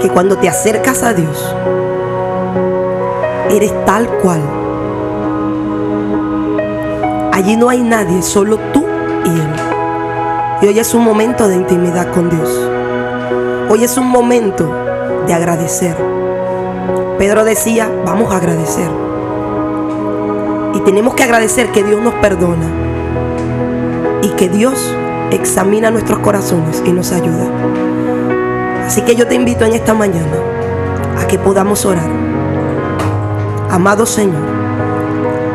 que cuando te acercas a Dios, eres tal cual. Allí no hay nadie, solo tú y Él. Y hoy es un momento de intimidad con Dios. Hoy es un momento de agradecer. Pedro decía, vamos a agradecer. Y tenemos que agradecer que Dios nos perdona y que Dios examina nuestros corazones y nos ayuda. Así que yo te invito en esta mañana a que podamos orar. Amado Señor,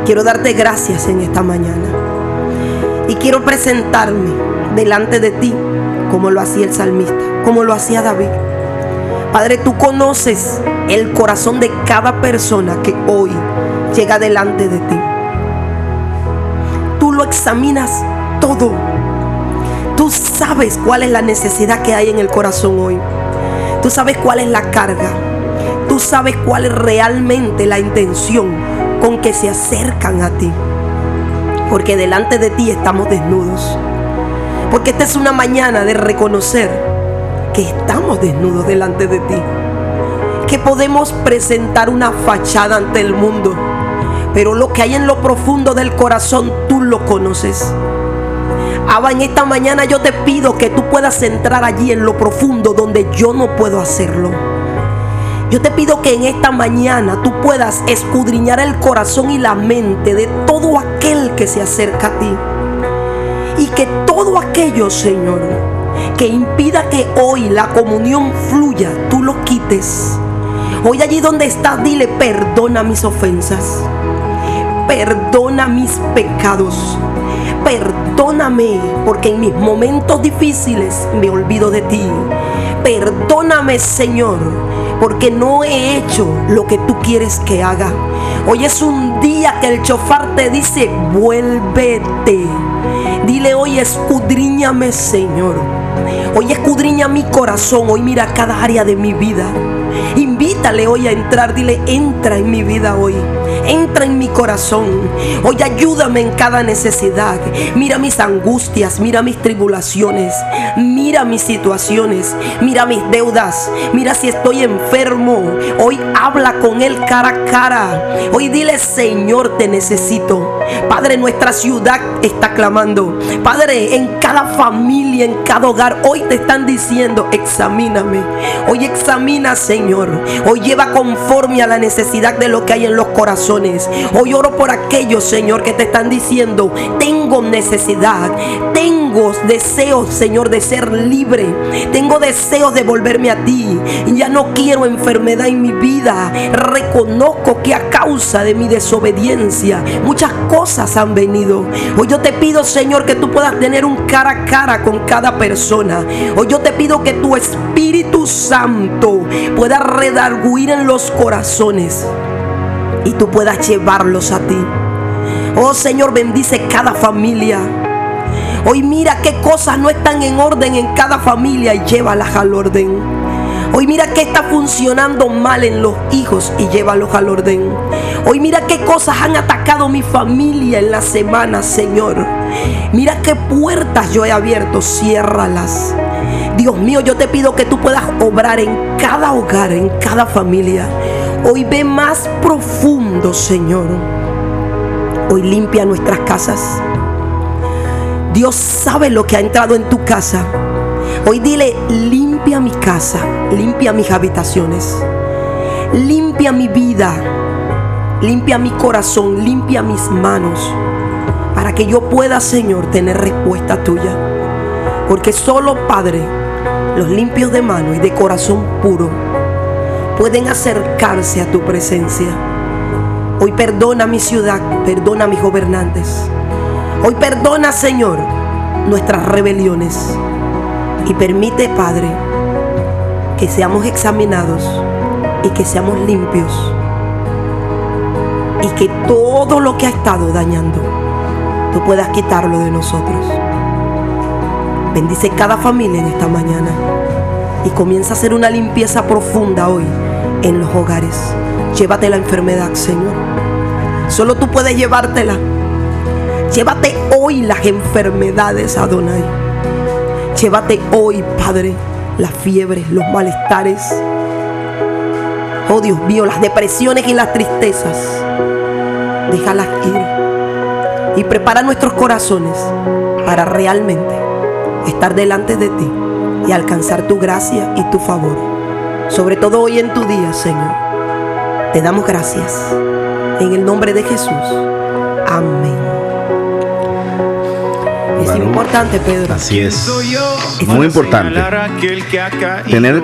quiero darte gracias en esta mañana. Y quiero presentarme delante de ti como lo hacía el salmista, como lo hacía David. Padre, tú conoces el corazón de cada persona que hoy llega delante de ti. Tú lo examinas todo. Tú sabes cuál es la necesidad que hay en el corazón hoy. Tú sabes cuál es la carga. Tú sabes cuál es realmente la intención con que se acercan a ti. Porque delante de ti estamos desnudos. Porque esta es una mañana de reconocer que estamos desnudos delante de ti. Que podemos presentar una fachada ante el mundo. Pero lo que hay en lo profundo del corazón tú lo conoces. Abba, en esta mañana yo te pido que tú puedas entrar allí en lo profundo donde yo no puedo hacerlo. Yo te pido que en esta mañana tú puedas escudriñar el corazón y la mente de todo aquel que se acerca a ti. Y que todo aquello, Señor, que impida que hoy la comunión fluya, tú lo quites. Hoy allí donde estás, dile, perdona mis ofensas. Perdona mis pecados perdóname, porque en mis momentos difíciles me olvido de ti. Perdóname, Señor, porque no he hecho lo que tú quieres que haga. Hoy es un día que el chofar te dice, vuélvete. Dile hoy, escudriñame, Señor. Hoy escudriña mi corazón, hoy mira cada área de mi vida. Invítale hoy a entrar, dile, entra en mi vida hoy entra en mi corazón. Hoy ayúdame en cada necesidad. Mira mis angustias, mira mis tribulaciones, mira mis situaciones, mira mis deudas, mira si estoy enfermo. Hoy habla con Él cara a cara. Hoy dile, Señor, te necesito. Padre, nuestra ciudad está clamando. Padre, en cada familia, en cada hogar, hoy te están diciendo, examíname. Hoy examina, Señor. Hoy lleva conforme a la necesidad de lo que hay en los corazones. Hoy oro por aquellos, Señor, que te están diciendo, tengo necesidad, tengo deseos, Señor, de ser libre. Tengo deseos de volverme a ti. Ya no quiero enfermedad en mi vida. Reconozco que a causa de mi desobediencia muchas cosas han venido. Hoy yo te pido, Señor, que tú puedas tener un cara a cara con cada persona. Hoy yo te pido que tu Espíritu Santo pueda redarguir en los corazones y tú puedas llevarlos a ti. Oh Señor, bendice cada familia. Hoy mira qué cosas no están en orden en cada familia y llévalas al orden. Hoy mira qué está funcionando mal en los hijos y llévalos al orden. Hoy mira qué cosas han atacado mi familia en la semana, Señor. Mira qué puertas yo he abierto, ciérralas. Dios mío, yo te pido que tú puedas obrar en cada hogar, en cada familia. Hoy ve más profundo, Señor. Hoy limpia nuestras casas. Dios sabe lo que ha entrado en tu casa. Hoy dile, limpia mi casa, limpia mis habitaciones, limpia mi vida, limpia mi corazón, limpia mis manos, para que yo pueda, Señor, tener respuesta tuya. Porque solo, Padre, los limpios de mano y de corazón puro, pueden acercarse a tu presencia. Hoy perdona mi ciudad, perdona a mis gobernantes. Hoy perdona, Señor, nuestras rebeliones. Y permite, Padre, que seamos examinados y que seamos limpios. Y que todo lo que ha estado dañando, tú puedas quitarlo de nosotros. Bendice cada familia en esta mañana y comienza a hacer una limpieza profunda hoy en los hogares. Llévate la enfermedad, Señor. Solo tú puedes llevártela. Llévate hoy las enfermedades, Adonai. Llévate hoy, Padre, las fiebres, los malestares. Oh Dios mío, las depresiones y las tristezas, déjalas ir. Y prepara nuestros corazones para realmente estar delante de ti y alcanzar tu gracia y tu favor. Sobre todo hoy en tu día, Señor. Te damos gracias. En el nombre de Jesús. Amén. Es importante, Pedro. Así es. Soy yo Muy importante. Tener